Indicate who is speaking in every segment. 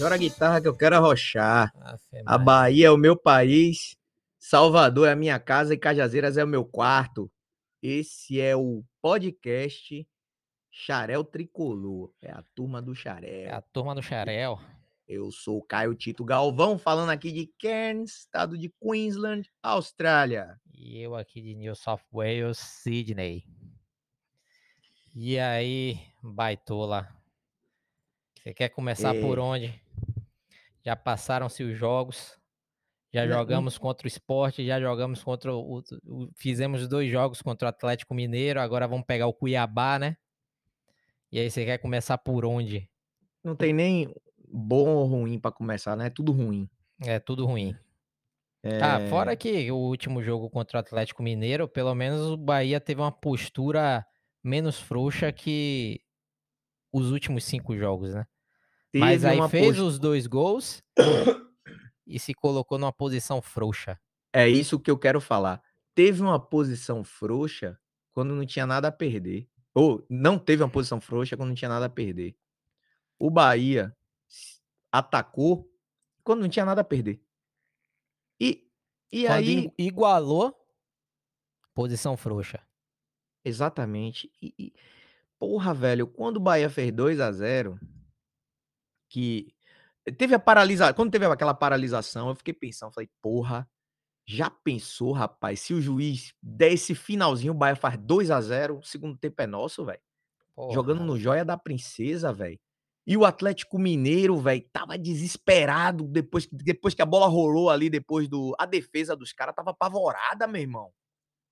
Speaker 1: Chora a guitarra que eu quero arrochar.
Speaker 2: Afe
Speaker 1: A. Bahia é o meu país, Salvador é a minha casa e Cajazeiras é o meu quarto. Esse é o podcast Xarel Tricolor. É a turma do
Speaker 2: É
Speaker 1: Xarel.
Speaker 2: a turma do Xarel.
Speaker 1: Eu sou o Caio Tito Galvão, falando aqui de Cairns, estado de Queensland, Austrália.
Speaker 2: E eu aqui de New South Wales, Sydney. E aí, baitola? Você quer começar por
Speaker 1: É.
Speaker 2: onde? Já passaram-se os jogos. Já
Speaker 1: Já-
Speaker 2: jogamos contra o esporte, já jogamos contra o, o- Fizemos dois jogos contra o Atlético Mineiro, agora vamos pegar o Cuiabá, né? E aí, você quer começar por onde?
Speaker 1: Não tem nem bom ou ruim pra começar, né? É tudo ruim.
Speaker 2: É tudo ruim.
Speaker 1: É,
Speaker 2: Ah, fora que o último jogo contra o Atlético Mineiro, pelo menos o Bahia teve uma postura menos frouxa que os últimos cinco jogos, né? Mas
Speaker 1: teve
Speaker 2: aí
Speaker 1: uma
Speaker 2: fez
Speaker 1: postu-
Speaker 2: os dois gols e se colocou numa posição frouxa.
Speaker 1: É isso que eu quero falar. Teve uma posição frouxa quando não tinha nada a perder. Ou não teve uma posição frouxa quando não tinha nada a perder. O Bahia atacou quando não tinha nada a perder. E, e
Speaker 2: Quando
Speaker 1: aí.
Speaker 2: igu- igualou, posição frouxa.
Speaker 1: Exatamente. E, e- porra, velho, quando o Bahia fez 2 a 0 que teve a paralisação, quando teve aquela paralisação, eu fiquei pensando, falei, porra, já pensou, rapaz, se o juiz der esse finalzinho, o Bahia faz 2 a 0 o segundo tempo é nosso, velho. Jogando no Joia da Princesa, velho. E o Atlético Mineiro, velho, tava desesperado depois, que- depois que a bola rolou ali, depois do. A defesa dos caras tava apavorada, meu irmão.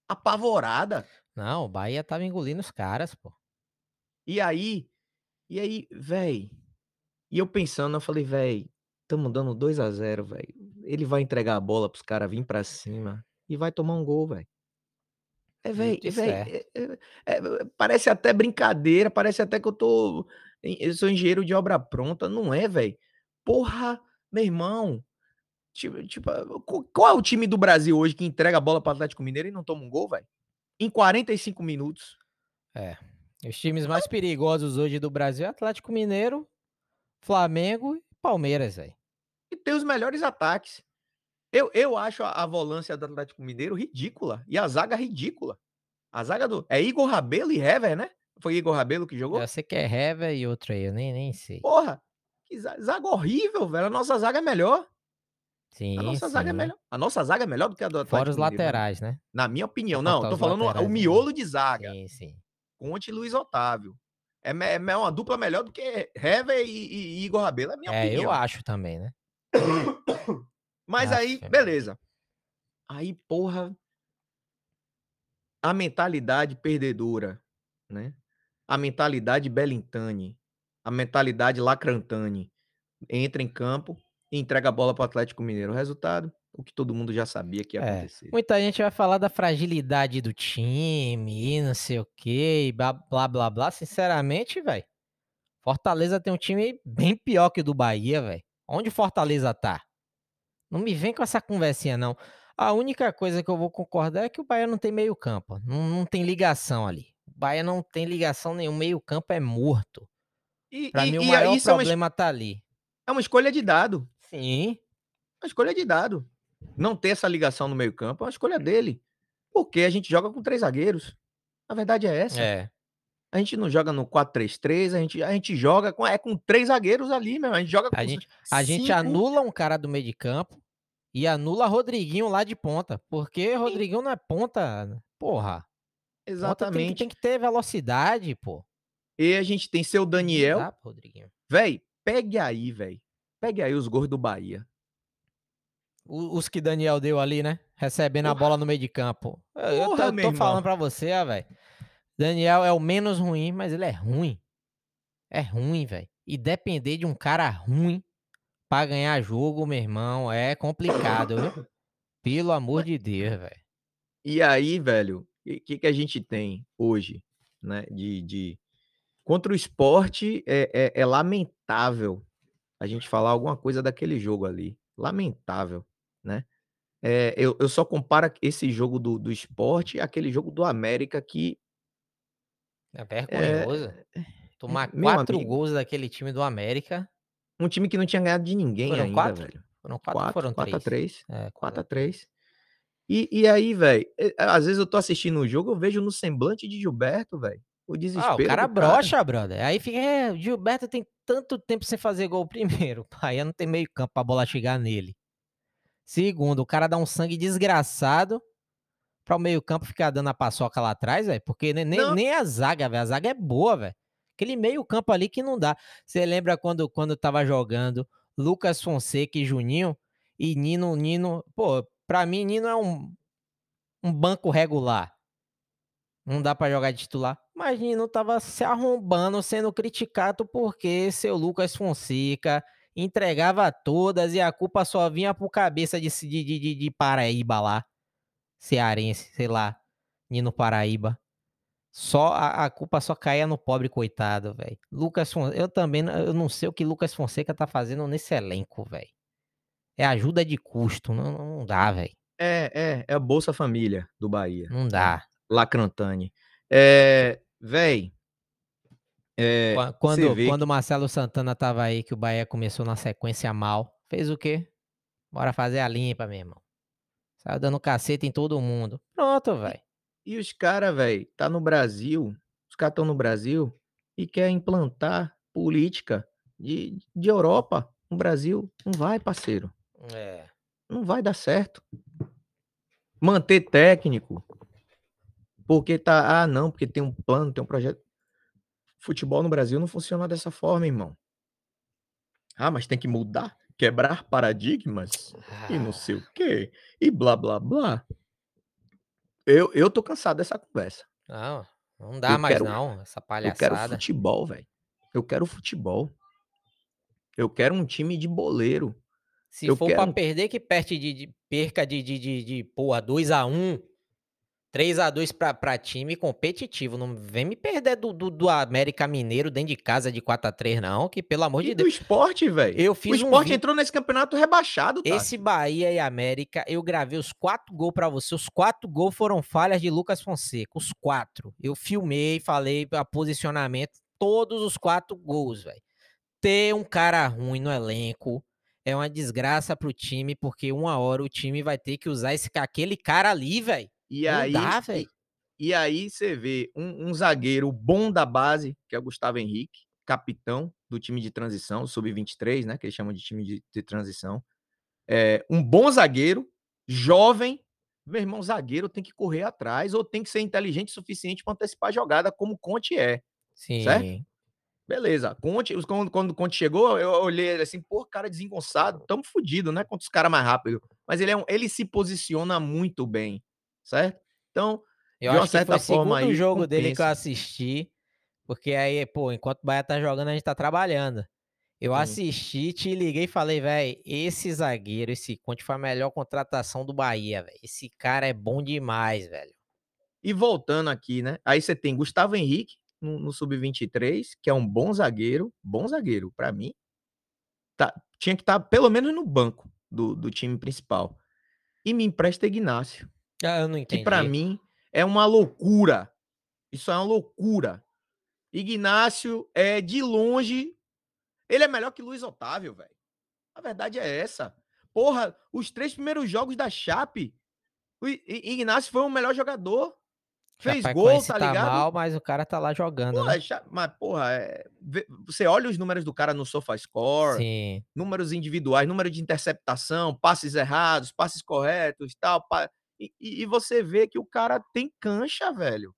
Speaker 1: Apavorada.
Speaker 2: Não, o Bahia tava engolindo os caras, pô.
Speaker 1: E aí, e aí, véi. E eu pensando, eu falei, véi, tamo dando 2 a 0 velho. Ele vai entregar a bola pros caras vir pra cima e vai tomar um gol, velho. É, véi,
Speaker 2: certo.
Speaker 1: é- é- é- parece até brincadeira, parece até que eu tô. Eu sou engenheiro de obra pronta. Não é, velho. Porra, meu irmão. Tipo, tipo, qu- qual é o time do Brasil hoje que entrega a bola pro Atlético Mineiro e não toma um gol, velho? Em 45 minutos.
Speaker 2: Os times mais perigosos hoje do Brasil é Atlético Mineiro, Flamengo e Palmeiras, velho.
Speaker 1: e tem os melhores ataques. Eu, eu acho a, a volância do Atlético Mineiro ridícula. E a zaga ridícula. A zaga do. É Igor Rabelo e Hever, né? Foi Igor Rabelo que jogou?
Speaker 2: Eu sei que é Hever e outro aí, eu nem, nem sei.
Speaker 1: Porra! Que za- zaga horrível, velho. A nossa zaga é melhor.
Speaker 2: Sim,
Speaker 1: A nossa zaga é
Speaker 2: sim.
Speaker 1: melhor. A nossa zaga é melhor do que a do Atlético
Speaker 2: Fora os
Speaker 1: Mineiro, né?
Speaker 2: laterais, né?
Speaker 1: Na minha opinião. Não, tô falando o
Speaker 2: laterais, né?
Speaker 1: miolo de zaga.
Speaker 2: Sim, sim.
Speaker 1: Conte e Luiz Otávio. É, é uma dupla melhor do que Hever e, e- Igor Rabelo, é minha
Speaker 2: É,
Speaker 1: opinião.
Speaker 2: eu acho também, né?
Speaker 1: Mas aí,
Speaker 2: Aff, Maria.
Speaker 1: beleza. Aí, porra. A mentalidade perdedora, né? A mentalidade Belintani, a mentalidade Lacrantani entra em campo e entrega a bola para o Atlético Mineiro. O resultado, o que todo mundo já sabia que ia
Speaker 2: É,
Speaker 1: acontecer.
Speaker 2: Muita gente vai falar da fragilidade do time e não sei o que, blá blá blá blá. Sinceramente, velho. Fortaleza tem um time bem pior que o do Bahia, velho. Onde o Fortaleza tá? Não me vem com essa conversinha, não. A única coisa que eu vou concordar é que o Bahia não tem meio campo. Não, não tem ligação ali. O Bahia não tem ligação nenhum. Meio campo é morto.
Speaker 1: E,
Speaker 2: Pra
Speaker 1: e-
Speaker 2: mim, o maior
Speaker 1: isso é uma,
Speaker 2: problema tá ali.
Speaker 1: é uma escolha de dado.
Speaker 2: Sim.
Speaker 1: Uma escolha de dado. Não ter essa ligação no meio-campo é uma escolha dele. Porque a gente joga com três zagueiros. A verdade é essa.
Speaker 2: É.
Speaker 1: A gente não joga no 4-3-3, a gente, a gente joga com, é com três zagueiros ali, meu. A gente joga com
Speaker 2: A gente, a gente anula um cara do meio de campo e anula Rodriguinho lá de ponta. Porque Rodriguinho não é ponta. Porra. Ponta tem,
Speaker 1: Exatamente.
Speaker 2: tem que ter velocidade, pô.
Speaker 1: E a gente tem seu Daniel.
Speaker 2: Dá Rodriguinho.
Speaker 1: Véi, pegue aí, véi. Pegue aí os gols do Bahia.
Speaker 2: Os que Daniel deu ali, né? Recebendo a
Speaker 1: Porra.
Speaker 2: bola no meio de campo. Eu- Eu tô,
Speaker 1: Porra,
Speaker 2: eu
Speaker 1: meu
Speaker 2: tô falando pra você, ó, velho. Daniel é o menos ruim, mas ele é ruim. É ruim, velho. E depender de um cara ruim pra ganhar jogo, meu irmão, é complicado, viu? Pelo amor de Deus, velho.
Speaker 1: E aí, velho, o que, que a gente tem hoje, né? De, de... Contra o esporte, é, é, é lamentável a gente falar alguma coisa daquele jogo ali. Lamentável, né? É, eu, eu só comparo esse jogo do, do esporte àquele jogo do América que
Speaker 2: É vergonhoso. Tomar
Speaker 1: meu
Speaker 2: quatro
Speaker 1: amigo.
Speaker 2: gols daquele time do América.
Speaker 1: Um time que não tinha ganhado de ninguém
Speaker 2: Foram
Speaker 1: ainda,
Speaker 2: 4?
Speaker 1: velho.
Speaker 2: Foram 4 ou foram
Speaker 1: 4 a
Speaker 2: 3?
Speaker 1: 3.
Speaker 2: É,
Speaker 1: 4 a
Speaker 2: 4
Speaker 1: 3. E e aí, velho, eh, às vezes eu tô assistindo o jogo, eu vejo no semblante de Gilberto, velho, o
Speaker 2: Ah, o
Speaker 1: desespero
Speaker 2: cara broxa, brother. Aí fica: "É, Gilberto tem tanto tempo sem fazer gol". Primeiro, o Bahia não tem meio campo pra bola chegar nele. Segundo, o cara dá um sangue desgraçado pra o meio campo ficar dando a paçoca lá atrás, velho, porque nem nem nem a zaga, velho, a zaga é boa, velho. Aquele meio campo ali que não dá. Você lembra quando quando estava jogando Lucas Fonseca e Juninho e Nino Nino pô, pra mim Nino é um um banco regular. Não dá pra jogar de titular. Mas Nino estava se arrombando, sendo criticado porque seu Lucas Fonseca entregava todas e a culpa só vinha pro cabeça de de de de Paraíba lá, cearense, sei lá, Nino Paraíba. Só a a culpa só caía no pobre coitado, velho. Lucas Fon eu também eu não sei o que Lucas Fonseca tá fazendo nesse elenco, velho. É ajuda de custo, não não dá, velho.
Speaker 1: É, é, é a Bolsa Família do Bahia,
Speaker 2: Não
Speaker 1: né,
Speaker 2: dá.
Speaker 1: Lacrantani. Eh, véi você
Speaker 2: quando quando
Speaker 1: que
Speaker 2: o Marcelo Santana estava aí, que o Bahia começou na sequência mal, fez o quê? "Bora fazer a limpa, meu irmão". Saiu dando caceta em todo mundo. Pronto,
Speaker 1: E
Speaker 2: velho.
Speaker 1: e os cara, velho, tá no Brasil, os cara estão no Brasil e quer implantar política de de Europa no Brasil. Não vai, parceiro.
Speaker 2: É.
Speaker 1: Não vai dar certo. Manter técnico porque tá: "Ah, não, porque tem um plano, tem um projeto". Futebol no Brasil não funciona dessa forma, irmão. Ah, mas tem que mudar, quebrar paradigmas e não sei o quê, e blá blá blá. Eu eu tô cansado dessa conversa.
Speaker 2: Não, não dá
Speaker 1: Eu
Speaker 2: mais
Speaker 1: quero
Speaker 2: não, essa
Speaker 1: eu quero
Speaker 2: palhaçada.
Speaker 1: futebol, velho. Eu quero futebol. Eu quero um time de boleiro.
Speaker 2: Se
Speaker 1: Eu
Speaker 2: for pra
Speaker 1: quero um
Speaker 2: perder, que perte de de perca de de de de porra 2x1, 3x2 pra pra time competitivo, não vem me perder do do do América Mineiro dentro de casa de 4x3 não, que pelo amor
Speaker 1: E
Speaker 2: de
Speaker 1: do
Speaker 2: Deus.
Speaker 1: Sport, velho.
Speaker 2: Eu
Speaker 1: O
Speaker 2: fiz um
Speaker 1: Sport
Speaker 2: vi
Speaker 1: entrou nesse campeonato rebaixado,
Speaker 2: Esse
Speaker 1: Tássio.
Speaker 2: Bahia e América, eu gravei os 4 gol pra você, os 4 gol foram falhas de Lucas Fonseca, os 4. Eu filmei, falei a posicionamento, todos os 4 gols, velho. Ter um cara ruim no elenco é uma desgraça para o time, porque uma hora o time vai ter que usar esse aquele cara ali, velho.
Speaker 1: E
Speaker 2: Não
Speaker 1: aí
Speaker 2: dá,
Speaker 1: e e aí você vê um um zagueiro bom da base, que é o Gustavo Henrique, capitão do time de transição, sub-23, né, que eles chamam de time de de transição. Eh, um bom zagueiro, jovem. Meu irmão, zagueiro tem que correr atrás ou tem que ser inteligente o suficiente pra antecipar a jogada como Conte é, certo?
Speaker 2: Sim.
Speaker 1: Beleza, Conte os quando quando o Conte chegou, eu olhei assim: "Pô, cara desengonçado, estamos fudido, né, contra os cara mais rápido". Mas ele é um ele se posiciona muito bem, certo? Então,
Speaker 2: Eu
Speaker 1: de uma
Speaker 2: acho que foi
Speaker 1: certa
Speaker 2: o
Speaker 1: forma
Speaker 2: segundo
Speaker 1: aí,
Speaker 2: jogo dele que eu
Speaker 1: compensa.
Speaker 2: assisti, porque aí, pô, enquanto o Bahia tá jogando, a gente tá trabalhando. Eu
Speaker 1: Sim.
Speaker 2: assisti, te liguei e falei: "Véi, esse zagueiro, esse Conte foi a melhor contratação do Bahia, velho. Esse cara é bom demais, velho".
Speaker 1: E voltando aqui, né, aí você tem Gustavo Henrique no no sub-23, que é um bom zagueiro, bom zagueiro, pra mim tá tinha que estar pelo menos no banco do do time principal. E me empresta Ignácio,
Speaker 2: Ah, eu não
Speaker 1: que pra
Speaker 2: entendi.
Speaker 1: mim é uma loucura. Isso é uma loucura. Ignácio é de longe ele é melhor que Luiz Otávio, velho. A verdade é essa. Porra, os 3 primeiros jogos da Chape, o Ignácio foi o melhor jogador. Fez gol,
Speaker 2: Chapecoense
Speaker 1: tá
Speaker 2: tá
Speaker 1: ligado?
Speaker 2: mal, mas o cara tá lá jogando, né?
Speaker 1: é cha mas porra, vê você olha os números do cara no SofaScore,
Speaker 2: Sim.
Speaker 1: números individuais, número de interceptação, passes errados, passes corretos, tal, pa e e você vê que o cara tem cancha, velho.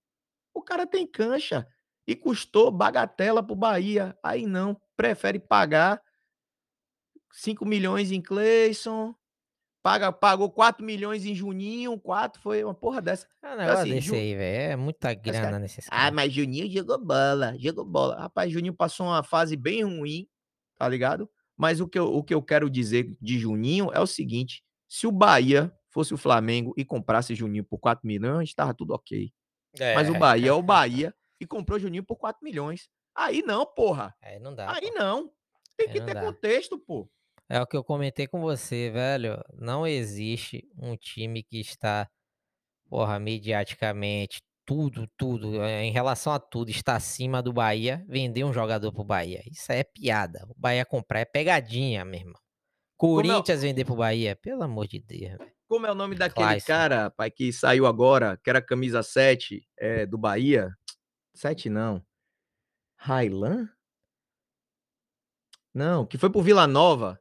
Speaker 1: O cara tem cancha. E custou bagatela para o Bahia. Aí não, prefere pagar 5.000.000 em Cleison, paga pagou 4.000.000 em Juninho, 4 foi uma porra dessa.
Speaker 2: É um
Speaker 1: Então
Speaker 2: negócio
Speaker 1: assim,
Speaker 2: desse
Speaker 1: Ju
Speaker 2: aí, velho, é muita
Speaker 1: cara
Speaker 2: grana nesses
Speaker 1: "Ah,
Speaker 2: cara.
Speaker 1: mas Juninho jogou bola, jogou bola". Rapaz, Juninho passou uma fase bem ruim, tá ligado? Mas o que eu o que eu quero dizer de Juninho é o seguinte: se o Bahia fosse o Flamengo e comprasse Juninho por 4.000.000, estava tudo ok. Mas o
Speaker 2: É.
Speaker 1: Bahia é o Bahia e comprou Juninho por 4.000.000. Aí não, porra.
Speaker 2: Aí não dá,
Speaker 1: Aí
Speaker 2: pô.
Speaker 1: não. Tem que
Speaker 2: não
Speaker 1: ter
Speaker 2: dá.
Speaker 1: contexto, pô.
Speaker 2: É o que eu comentei com você, velho, não existe um time que está, porra, mediaticamente tudo, tudo, eh, em relação a tudo, está acima do Bahia, vender um jogador pro Bahia. Isso é piada. O Bahia comprar é pegadinha, meu irmão.
Speaker 1: Como é
Speaker 2: Corinthians vender pro Bahia, pelo amor de Deus, velho.
Speaker 1: Como é o nome daquele
Speaker 2: Clayson.
Speaker 1: cara, rapaz, que saiu agora, que era camisa 7, eh, do Bahia? 7 não. Railan? Não, que foi pro Vila Nova,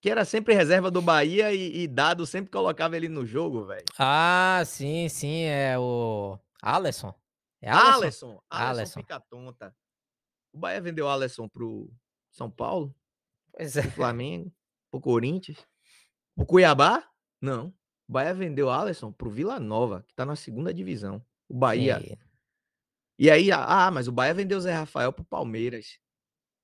Speaker 1: que era sempre reserva do Bahia e e Dado sempre colocava ele no jogo, velho.
Speaker 2: Ah, sim, sim, é o Alisson? É Alisson?
Speaker 1: Alisson, Alisson
Speaker 2: Alisson.
Speaker 1: fica tonta. O Bahia vendeu Alisson pro São Paulo,
Speaker 2: Pois é.
Speaker 1: pro Flamengo, pro Corinthians, pro Cuiabá? Não. O Bahia vendeu Alisson pro Vila Nova, que tá na 2ª divisão. O Bahia
Speaker 2: Que-
Speaker 1: e aí, ah, mas o Bahia vendeu o Zé Rafael pro Palmeiras.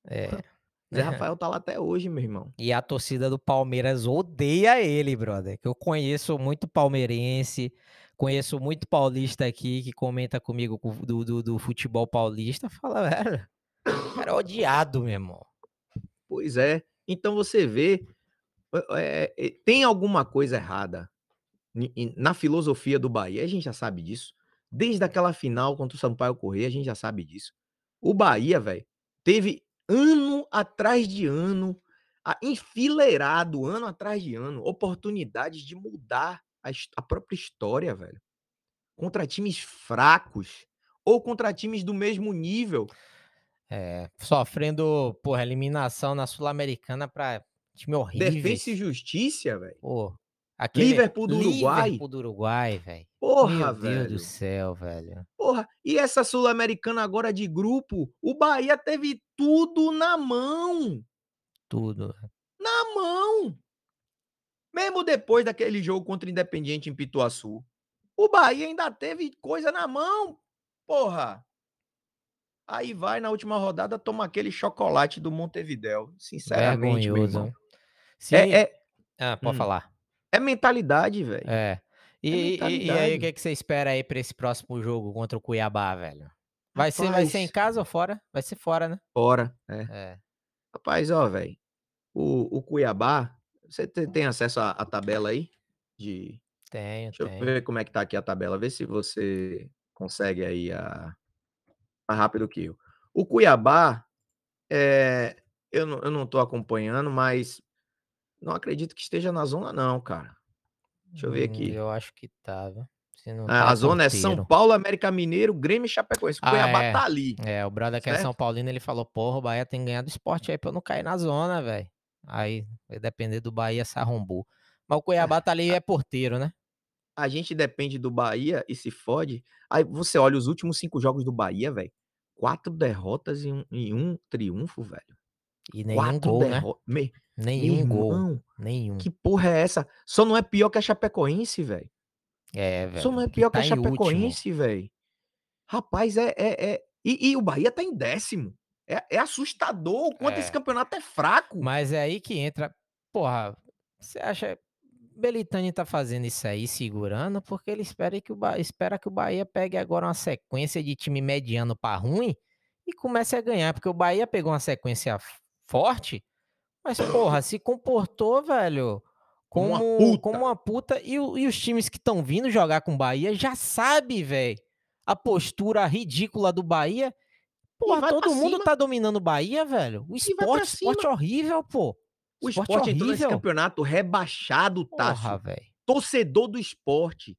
Speaker 2: É.
Speaker 1: Zé Rafael tá lá até hoje, meu irmão.
Speaker 2: E a torcida do Palmeiras odeia ele, brother. Que eu conheço muito palmeirense, conheço muito paulista aqui que comenta comigo co- do, do, do futebol paulista. Fala, velho, o cara é odiado, meu irmão.
Speaker 1: Pois é. Então você vê, tem alguma coisa errada na filosofia do Bahia, a gente já sabe disso. Desde aquela final contra o Sampaio Corrêa, a gente já sabe disso. O Bahia, velho, teve ano atrás de ano, enfileirado, ano atrás de ano, oportunidades de mudar a a própria história, velho. Contra times fracos ou contra times do mesmo nível.
Speaker 2: É, sofrendo, porra, eliminação na Sul-Americana pra time.
Speaker 1: Defensa e Justiça, velho.
Speaker 2: Pô, aquele
Speaker 1: Liverpool do Uruguai.
Speaker 2: Liverpool do Uruguai, velho.
Speaker 1: Porra,
Speaker 2: Meu Deus
Speaker 1: velho.
Speaker 2: do céu, velho.
Speaker 1: Porra, e essa Sul-Americana agora de grupo, o Bahia teve tudo na mão,
Speaker 2: Tudo.
Speaker 1: na mão. Mesmo depois daquele jogo contra o Independiente em Pituaçu, o Bahia ainda teve coisa na mão, porra. Aí vai na última rodada, toma aquele chocolate do Montevidéu, sinceramente, meu
Speaker 2: Vergonhoso.
Speaker 1: irmão.
Speaker 2: Se...
Speaker 1: É é
Speaker 2: Ah, pode
Speaker 1: Hum.
Speaker 2: falar.
Speaker 1: é mentalidade, velho.
Speaker 2: É. E, e- e aí, o que, que você espera aí pra esse próximo jogo contra o Cuiabá, velho? Vai ser, vai ser em
Speaker 1: Rapaz.
Speaker 2: casa ou fora? Vai ser fora, né?
Speaker 1: Fora, é.
Speaker 2: É.
Speaker 1: Rapaz, ó, velho, o o Cuiabá, você te tem acesso à à tabela aí? De
Speaker 2: Tenho,
Speaker 1: deixa eu
Speaker 2: tenho.
Speaker 1: ver como é que tá aqui a tabela, vê se você consegue aí a mais rápido que eu. O Cuiabá, eh, eu não eu não tô acompanhando, mas não acredito que esteja na zona não, cara. Deixa eu ver
Speaker 2: Hum,
Speaker 1: aqui.
Speaker 2: Eu acho que tá, viu? Se não
Speaker 1: A
Speaker 2: tá,
Speaker 1: a zona é São. Paulo, América Mineiro, Grêmio e Chapecoense. O
Speaker 2: Ah,
Speaker 1: Cuiabá
Speaker 2: é.
Speaker 1: tá ali.
Speaker 2: É, o brother que é São? Paulino, ele falou, porra, o Bahia tem que ganhar do esporte aí pra eu não cair na zona, velho. Aí, vai depender do Bahia, se arrombou. Mas o Cuiabá tá ali e é porteiro, né?
Speaker 1: A gente depende do Bahia e se fode. Aí você olha os últimos 5 jogos do Bahia, velho, 4 derrotas e um e 1 triunfo, velho.
Speaker 2: E nenhum
Speaker 1: 4
Speaker 2: gol, né?
Speaker 1: me
Speaker 2: Nenhum gol.
Speaker 1: irmão,
Speaker 2: Nenhum.
Speaker 1: que porra é essa? Só não é pior que a Chapecoense, velho.
Speaker 2: É,
Speaker 1: Só
Speaker 2: velho.
Speaker 1: não é
Speaker 2: que
Speaker 1: pior que
Speaker 2: tá
Speaker 1: a
Speaker 2: em último.
Speaker 1: Chapecoense, velho. Rapaz, é é é e e o Bahia tá em décimo. É é assustador o quanto esse
Speaker 2: É.
Speaker 1: campeonato é fraco.
Speaker 2: Mas é aí que entra. Porra, você acha. Belitani tá fazendo isso aí, segurando, porque ele espera que o, Ba- espera que o Bahia pegue agora uma sequência de time mediano pra ruim e comece a ganhar. Porque o Bahia pegou uma sequência forte, mas, porra, se comportou, velho,
Speaker 1: Como uma puta.
Speaker 2: como uma puta. E, e os times que estão vindo jogar com o Bahia já sabe, velho, a postura ridícula do Bahia. Porra, todo mundo
Speaker 1: cima.
Speaker 2: tá dominando o Bahia, velho. O esporte, esporte horrível, pô.
Speaker 1: O
Speaker 2: Esporte
Speaker 1: esporte entrou nesse
Speaker 2: horrível.
Speaker 1: campeonato rebaixado,
Speaker 2: Porra,
Speaker 1: Tássio.
Speaker 2: velho.
Speaker 1: Torcedor do esporte.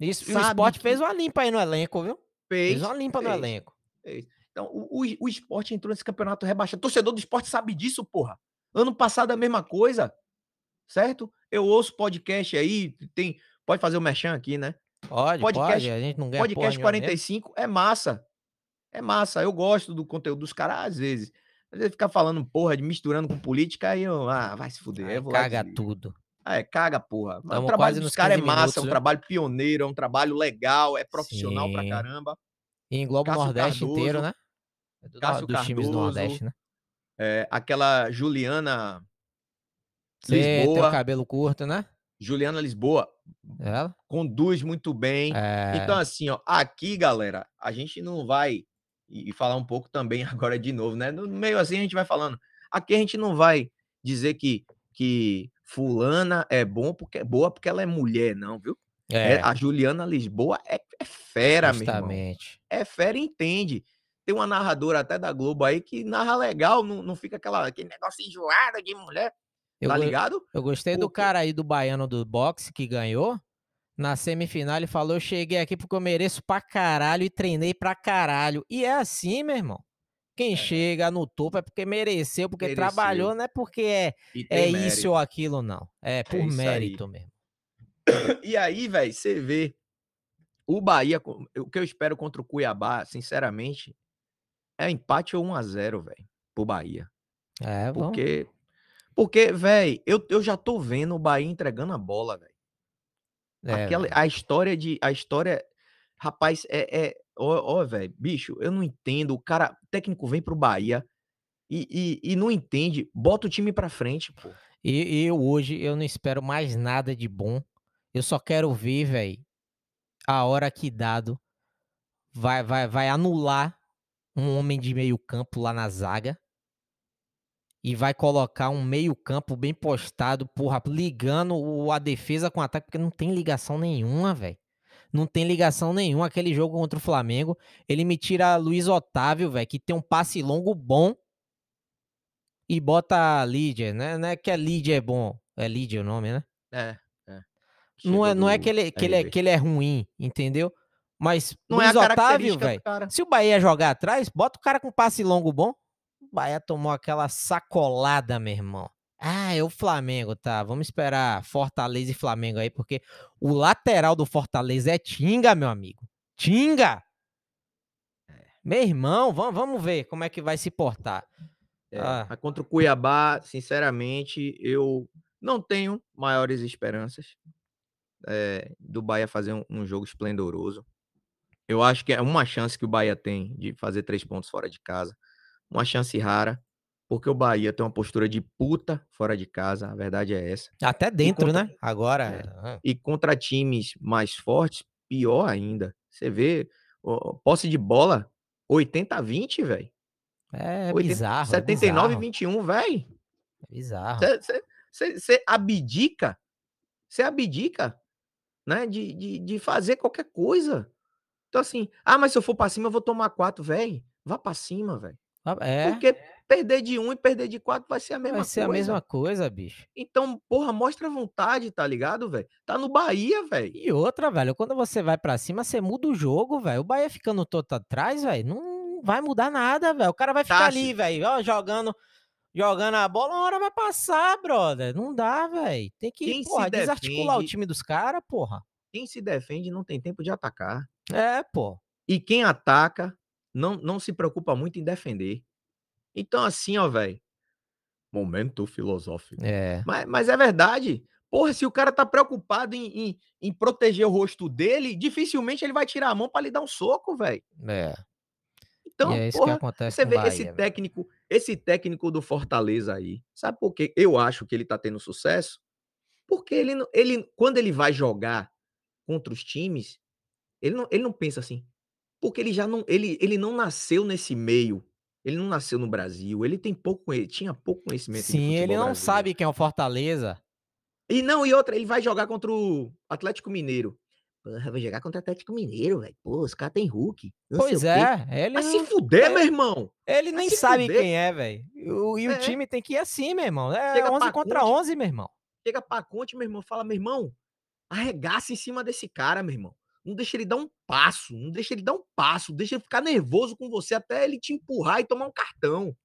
Speaker 2: Isso, e o esporte
Speaker 1: que-
Speaker 2: fez uma limpa aí no elenco, viu? Fez,
Speaker 1: Fez,
Speaker 2: uma limpa no
Speaker 1: fez,
Speaker 2: elenco.
Speaker 1: fez. Então, o, o, o esporte entrou nesse campeonato rebaixado. Torcedor do esporte sabe disso, porra. Ano passado a mesma coisa, certo? Eu ouço podcast aí, tem. Pode fazer o merchan aqui, né?
Speaker 2: Pode,
Speaker 1: Podcast-
Speaker 2: pode. A gente não ganha
Speaker 1: Podcast
Speaker 2: nenhuma mesmo.
Speaker 1: 45 é massa. É massa. Eu gosto do conteúdo dos caras, às vezes. Às vezes ficar falando porra, de misturando com política, aí eu. Ah, vai se fuder.
Speaker 2: Aí caga tudo.
Speaker 1: Ah, é, caga, porra. Mas
Speaker 2: Tamo
Speaker 1: o trabalho dos caras é
Speaker 2: 15
Speaker 1: massa,
Speaker 2: minutos,
Speaker 1: é um
Speaker 2: viu?
Speaker 1: trabalho pioneiro, é um trabalho legal, é profissional pra
Speaker 2: Sim.
Speaker 1: caramba.
Speaker 2: E engloba o Nordeste inteiro,
Speaker 1: Cardoso,
Speaker 2: né? É do-
Speaker 1: Cássio
Speaker 2: dos times do
Speaker 1: Cardoso,
Speaker 2: Nordeste, né?
Speaker 1: É, aquela Juliana
Speaker 2: Você tem o
Speaker 1: Lisboa,
Speaker 2: cabelo curto, né?
Speaker 1: Juliana Lisboa
Speaker 2: Ela?
Speaker 1: conduz muito bem.
Speaker 2: É.
Speaker 1: Então, assim, ó, aqui, galera, a gente não vai. E falar um pouco também agora de novo, né? No meio assim a gente vai falando. Aqui a gente não vai dizer que, que fulana é bom porque é boa porque ela é mulher, não, viu? É,
Speaker 2: É,
Speaker 1: a Juliana Lisboa é é fera, meu irmão.
Speaker 2: justamente.
Speaker 1: É fera e entende. Tem uma narradora até da Globo aí que narra legal, não não fica aquela aquele negócio enjoado de mulher,
Speaker 2: Eu
Speaker 1: tá ligado?
Speaker 2: eu gostei do
Speaker 1: Porque
Speaker 2: cara aí do baiano do boxe que ganhou, na semifinal ele falou: "Eu cheguei aqui porque eu mereço pra caralho e treinei pra caralho". E é assim, meu irmão. Quem
Speaker 1: É.
Speaker 2: chega no topo é porque mereceu, porque
Speaker 1: Mereceu.
Speaker 2: trabalhou, não é porque é é isso ou aquilo não, é por
Speaker 1: isso aí.
Speaker 2: mérito mesmo.
Speaker 1: E aí, velho, você vê o Bahia o que eu espero contra o Cuiabá, sinceramente, é empate ou 1 a 0, velho, para o Bahia.
Speaker 2: É, vamos
Speaker 1: Porque porque, velho, eu eu já tô vendo o Bahia entregando a bola, velho.
Speaker 2: É,
Speaker 1: Aquela
Speaker 2: velho.
Speaker 1: a história de a história rapaz, é é ó ó, velho, bicho, eu não entendo, o cara o técnico vem para o Bahia e e e não entende, bota o time pra frente, pô.
Speaker 2: E eu hoje, eu não espero mais nada de bom, eu só quero ver, velho, a hora que Dado vai vai vai anular um homem de meio campo lá na zaga e vai colocar um meio campo bem postado, porra, ligando a defesa com o ataque, porque não tem ligação nenhuma, velho. Não tem ligação nenhuma. Aquele jogo contra o Flamengo, ele me tira Luiz Otávio, velho, que tem um passe longo bom e bota Lídia, né, não é que a Lídia é bom, é Lídia o nome, né?
Speaker 1: É, é.
Speaker 2: Não é não é que ele que ele é que ele é ruim, entendeu? Mas
Speaker 1: Não é
Speaker 2: Luiz Otávio,
Speaker 1: característica do
Speaker 2: velho, se o Bahia jogar atrás, bota o cara com passe longo bom. O Bahia tomou aquela sacolada, meu irmão. Ah, é o Flamengo, tá? Vamos esperar Fortaleza e Flamengo aí, porque o lateral do Fortaleza é Tinga, meu amigo. Tinga! Meu irmão, vamos, vamos ver como é que vai se portar.
Speaker 1: É,
Speaker 2: Ah.
Speaker 1: contra o Cuiabá, sinceramente, eu não tenho maiores esperanças eh, do Bahia fazer um, um jogo esplendoroso. Eu acho que é uma chance que o Bahia tem de fazer três pontos fora de casa. Uma chance rara, porque o Bahia tem uma postura de puta fora de casa, a verdade é essa.
Speaker 2: Até dentro,
Speaker 1: contra-
Speaker 2: né? Agora.
Speaker 1: É. E contra times mais fortes, pior ainda. Você vê, ó, posse de bola, 80 a 20, velho.
Speaker 2: É,
Speaker 1: 80
Speaker 2: bizarro.
Speaker 1: 79
Speaker 2: é
Speaker 1: e
Speaker 2: bizarro,
Speaker 1: 21, velho.
Speaker 2: é bizarro.
Speaker 1: Você abdica, você abdica, né, de, de, de fazer qualquer coisa. Então assim, ah, mas se eu for pra cima eu vou tomar quatro, velho. Vá pra cima, velho.
Speaker 2: Ah, É,
Speaker 1: Porque perder de um e perder de quatro vai ser a mesma
Speaker 2: vai ser
Speaker 1: coisa.
Speaker 2: a mesma coisa, bicho.
Speaker 1: Então, porra, mostra vontade, tá ligado, velho? Tá no Bahia, velho.
Speaker 2: E outra, velho, quando você vai pra cima, você muda o jogo, velho. O Bahia ficando todo atrás, velho, não vai mudar nada, velho. O cara vai ficar
Speaker 1: Tassi.
Speaker 2: ali, velho, ó, jogando, jogando a bola, uma hora vai passar, brother. Não dá, velho. Tem que,
Speaker 1: Quem
Speaker 2: porra, desarticular o
Speaker 1: defende-
Speaker 2: time dos caras, porra.
Speaker 1: Quem se defende não tem tempo de atacar.
Speaker 2: É, pô.
Speaker 1: E quem ataca não, não se preocupa muito em defender. Então, assim, ó, velho. Momento filosófico.
Speaker 2: É.
Speaker 1: Mas, mas é verdade. Porra, se o cara tá preocupado em, em, em proteger o rosto dele, dificilmente ele vai tirar a mão pra lhe dar um soco, velho.
Speaker 2: É.
Speaker 1: Então,
Speaker 2: e é isso
Speaker 1: porra,
Speaker 2: que acontece
Speaker 1: você vê
Speaker 2: Bahia,
Speaker 1: esse técnico, esse técnico do Fortaleza aí. Sabe por que eu acho que ele tá tendo sucesso? Porque ele, não- ele quando ele vai jogar contra os times, ele não, ele não pensa assim. Porque ele já não, ele, ele não nasceu nesse meio. Ele não nasceu no Brasil. Ele tem pouco, conhe- tinha pouco conhecimento
Speaker 2: Sim, ele não
Speaker 1: brasileiro.
Speaker 2: sabe quem é o Fortaleza.
Speaker 1: E não, e outra, ele vai jogar contra o Atlético Mineiro. Porra, vai jogar contra o Atlético Mineiro, velho. Pô, os caras têm Hulk.
Speaker 2: Pois é, ele
Speaker 1: se
Speaker 2: não-
Speaker 1: fuder,
Speaker 2: é.
Speaker 1: meu irmão.
Speaker 2: Ele nem
Speaker 1: se
Speaker 2: sabe
Speaker 1: fuder.
Speaker 2: quem é, velho. E o e o
Speaker 1: É.
Speaker 2: time tem que ir assim, meu irmão. É
Speaker 1: Chega
Speaker 2: 11
Speaker 1: pra
Speaker 2: contra
Speaker 1: Conte.
Speaker 2: 11, meu irmão.
Speaker 1: Chega pra Conte, meu irmão, fala, meu irmão, arregaça em cima desse cara, meu irmão. Não deixa ele dar um passo, não deixa ele dar um passo, deixa ele ficar nervoso com você até ele te empurrar e tomar um cartão.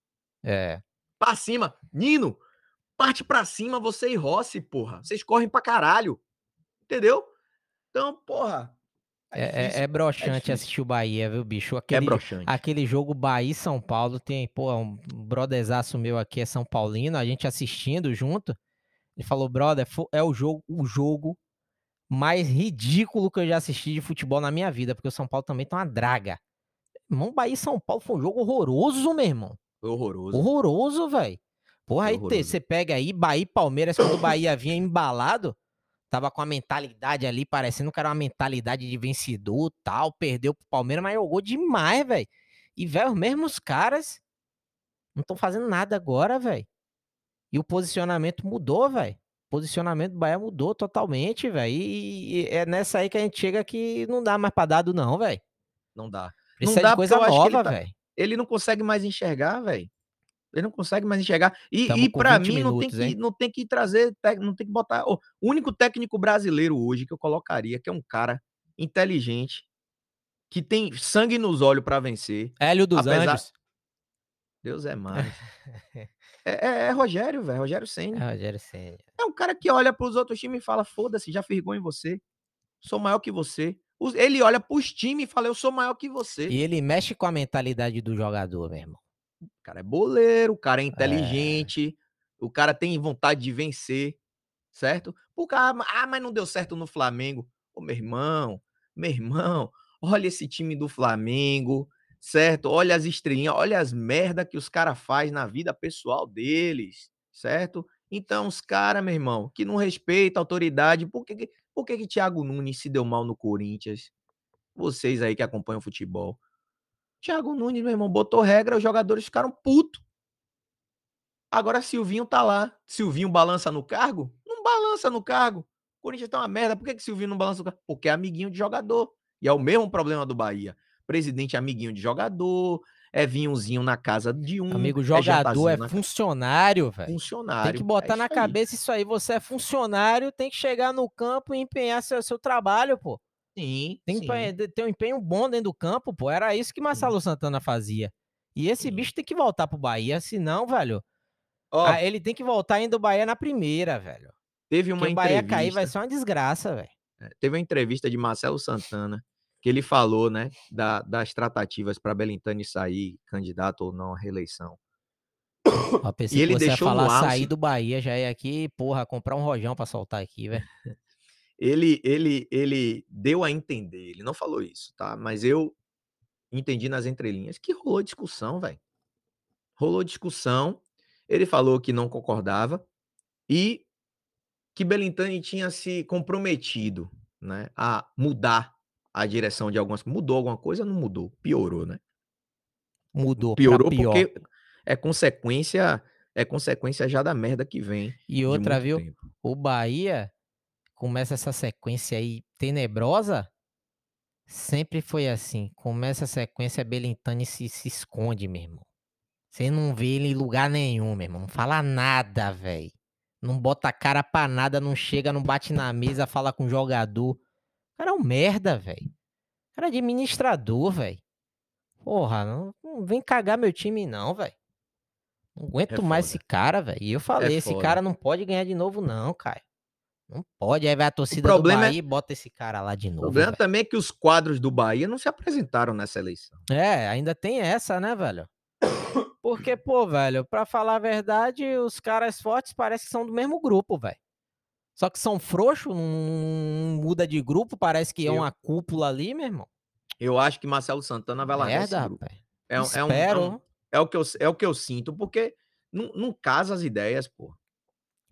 Speaker 2: É.
Speaker 1: Pra cima. Nino, parte pra cima você e Rossi, porra. Vocês correm pra caralho. Entendeu? Então, porra.
Speaker 2: É, é,
Speaker 1: difícil,
Speaker 2: é broxante
Speaker 1: difícil.
Speaker 2: assistir o Bahia, viu, bicho?
Speaker 1: É
Speaker 2: Aquele,
Speaker 1: broxante.
Speaker 2: aquele jogo Bahia São Paulo tem, pô, um brotherzaço meu aqui é São Paulino, a gente assistindo junto. Ele falou, brother, é o jogo, o jogo mais ridículo que eu já assisti de futebol na minha vida, porque o São Paulo também tá uma draga. Irmão, Bahia e São Paulo foi um jogo horroroso, meu irmão.
Speaker 1: Foi horroroso.
Speaker 2: Horroroso, velho. Porra, aí você pega aí Bahia e Palmeiras, quando o Bahia vinha embalado, tava com a mentalidade ali, parecendo que era uma mentalidade de vencedor tal, perdeu pro Palmeiras, mas jogou demais, velho. E, velho, os mesmos caras não estão fazendo nada agora, velho. E o posicionamento mudou, velho. Posicionamento do Bahia mudou totalmente, velho. E, é nessa aí que a gente chega que não dá mais pra dado, não, velho.
Speaker 1: Não dá.
Speaker 2: Precisa
Speaker 1: não dá
Speaker 2: coisa nova,
Speaker 1: tá-
Speaker 2: velho.
Speaker 1: Ele não consegue mais enxergar, velho. Ele não consegue mais enxergar. E,
Speaker 2: Tamo
Speaker 1: e para
Speaker 2: 20
Speaker 1: mim não tem
Speaker 2: minutos,
Speaker 1: que
Speaker 2: hein?
Speaker 1: não tem que trazer, não tem que botar. O único técnico brasileiro hoje que eu colocaria, que é um cara inteligente, que tem sangue nos olhos para vencer.
Speaker 2: Hélio dos
Speaker 1: Apesar-
Speaker 2: Anjos.
Speaker 1: Deus é mais. é, é- é Rogério, velho. Rogério
Speaker 2: É
Speaker 1: Senna.
Speaker 2: Rogério Senna.
Speaker 1: É um cara que olha pros outros times e fala: foda-se, já fiz gol em você. Sou maior que você. Ele olha pros times e fala: eu sou maior que você.
Speaker 2: E ele mexe com a mentalidade do jogador, meu irmão.
Speaker 1: O cara é boleiro, o cara é inteligente, o cara tem vontade de vencer, certo? O cara, ah, mas não deu certo no Flamengo. Ô, meu irmão, meu irmão, olha esse time do Flamengo, certo? Olha as estrelinhas, olha as merda que os caras fazem na vida pessoal deles, certo? Então, os caras, meu irmão, que não respeitam a autoridade, por que, que- por que, que Thiago Nunes se deu mal no Corinthians? Vocês aí que acompanham o futebol. Thiago Nunes, meu irmão, botou regra, os jogadores ficaram putos. Agora Silvinho tá lá. Silvinho balança no cargo? Não balança no cargo. O Corinthians tá uma merda. Por que, que Silvinho não balança no cargo? Porque é amiguinho de jogador. E é o mesmo problema do Bahia. Presidente é amiguinho de jogador, é vinhozinho na casa de um.
Speaker 2: Amigo,
Speaker 1: é
Speaker 2: jogador é
Speaker 1: na-
Speaker 2: funcionário, velho.
Speaker 1: funcionário.
Speaker 2: Tem que botar
Speaker 1: É
Speaker 2: na
Speaker 1: isso aí.
Speaker 2: cabeça isso aí. Você é funcionário, tem que chegar no campo e empenhar seu, seu trabalho, pô.
Speaker 1: Sim,
Speaker 2: Tem
Speaker 1: sim.
Speaker 2: que ter um empenho bom dentro do campo, pô. Era isso que Marcelo Santana fazia. E esse
Speaker 1: Sim.
Speaker 2: bicho tem que voltar pro Bahia, senão, velho. Ah, ele tem que voltar indo do Bahia na primeira, velho.
Speaker 1: teve uma
Speaker 2: Porque o Bahia
Speaker 1: entrevista.
Speaker 2: cair vai ser uma desgraça, velho.
Speaker 1: É, teve uma entrevista de Marcelo Santana que ele falou, né, da- das tratativas para Belintani sair candidato ou não à reeleição.
Speaker 2: Ó, pensei
Speaker 1: E
Speaker 2: que
Speaker 1: ele
Speaker 2: você ia
Speaker 1: deixou no
Speaker 2: falar sair do Bahia, já é aqui, porra, comprar um rojão pra soltar aqui, velho.
Speaker 1: Ele, ele, ele deu a entender, ele não falou isso, tá? Mas eu entendi nas entrelinhas que rolou discussão, velho. Rolou discussão. Ele falou que não concordava e que Belintani tinha se comprometido, né, a mudar a direção de algumas. Mudou alguma coisa? Não mudou, piorou, né?
Speaker 2: Mudou
Speaker 1: Piorou
Speaker 2: pior.
Speaker 1: porque é consequência, é consequência já da merda que vem.
Speaker 2: E outra, viu?
Speaker 1: tempo.
Speaker 2: O Bahia começa essa sequência aí tenebrosa. Sempre foi assim. Começa a sequência, Belintani se, se esconde, meu irmão. Você não vê ele em lugar nenhum, meu irmão. Não fala nada, velho. Não bota a cara pra nada, não chega, não bate na mesa, fala com o jogador. O cara é um merda, velho. O cara é administrador, velho. Porra, não, não vem cagar meu time, não, velho. Não aguento mais
Speaker 1: foda.
Speaker 2: esse cara, velho. E eu falei, esse
Speaker 1: foda.
Speaker 2: cara não pode ganhar de novo, não, Caio. Não pode. Aí vai a torcida do
Speaker 1: é-
Speaker 2: Bahia e bota esse cara lá de
Speaker 1: O
Speaker 2: novo.
Speaker 1: problema
Speaker 2: velho.
Speaker 1: também é que os quadros do Bahia não se apresentaram nessa eleição.
Speaker 2: É, ainda tem essa, né, velho? Porque, pô, velho, pra falar a verdade, os caras fortes parece que são do mesmo grupo, velho. Só que são frouxos, não, muda de grupo, parece que é uma cúpula ali, meu irmão.
Speaker 1: Eu acho que Marcelo Santana vai largar esse
Speaker 2: Merda,
Speaker 1: grupo.
Speaker 2: rapaz.
Speaker 1: É, é um- é um-
Speaker 2: Espero.
Speaker 1: é o que eu, é o que eu sinto, porque não, não casa as ideias, pô.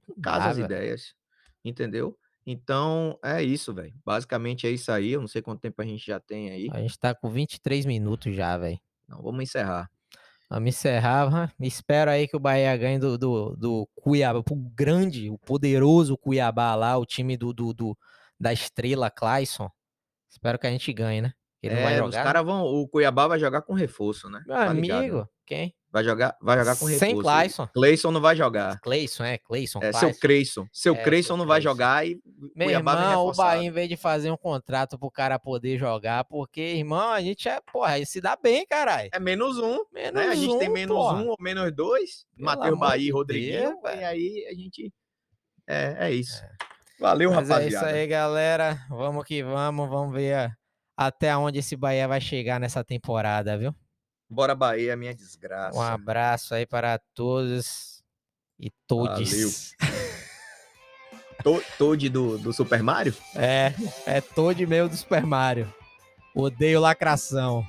Speaker 1: Não casa as ideias, entendeu? Então, é isso, velho. Basicamente é isso aí. Eu não sei quanto tempo a gente já tem aí.
Speaker 2: A gente tá com 23 minutos já, velho.
Speaker 1: Não, vamos encerrar.
Speaker 2: Vamos encerrar. né? Espero aí que o Bahia ganhe do, do, do Cuiabá, o grande, o poderoso Cuiabá lá, o time do, do, do- da estrela Clayson. Espero que a gente ganhe, né? Ele não vai
Speaker 1: É,
Speaker 2: jogar.
Speaker 1: os caras vão. O Cuiabá vai jogar com reforço, né?
Speaker 2: Meu
Speaker 1: Tá ligado,
Speaker 2: amigo, quem?
Speaker 1: Vai jogar, vai jogar com reforço.
Speaker 2: Sem Clayson.
Speaker 1: Cleison não vai jogar.
Speaker 2: Cleison, é, Cleison,
Speaker 1: É, seu
Speaker 2: Clayson.
Speaker 1: Creyson. Seu
Speaker 2: É,
Speaker 1: Creyson não vai
Speaker 2: Cleison.
Speaker 1: jogar e
Speaker 2: Meu
Speaker 1: Cuiabá vem
Speaker 2: irmão, o
Speaker 1: reforçado.
Speaker 2: Bahia, em vez de fazer um contrato pro cara poder jogar, porque, irmão, a gente é, porra, aí se dá bem, caralho.
Speaker 1: É menos um.
Speaker 2: Menos
Speaker 1: né? A gente tem
Speaker 2: um,
Speaker 1: menos
Speaker 2: porra.
Speaker 1: um ou menos dois. Matheus Bahia e Rodriguinho.
Speaker 2: Deus,
Speaker 1: e aí a gente. É, é isso. Valeu,
Speaker 2: Mas
Speaker 1: rapaziada.
Speaker 2: é isso aí, galera. Vamos que vamos. Vamos ver a- até onde esse Bahia vai chegar nessa temporada, viu?
Speaker 1: Bora Bahia, minha desgraça.
Speaker 2: Um abraço aí para todos e todes.
Speaker 1: To- Toad do, do Super Mario?
Speaker 2: É, é todo meio do Super Mario. Odeio lacração.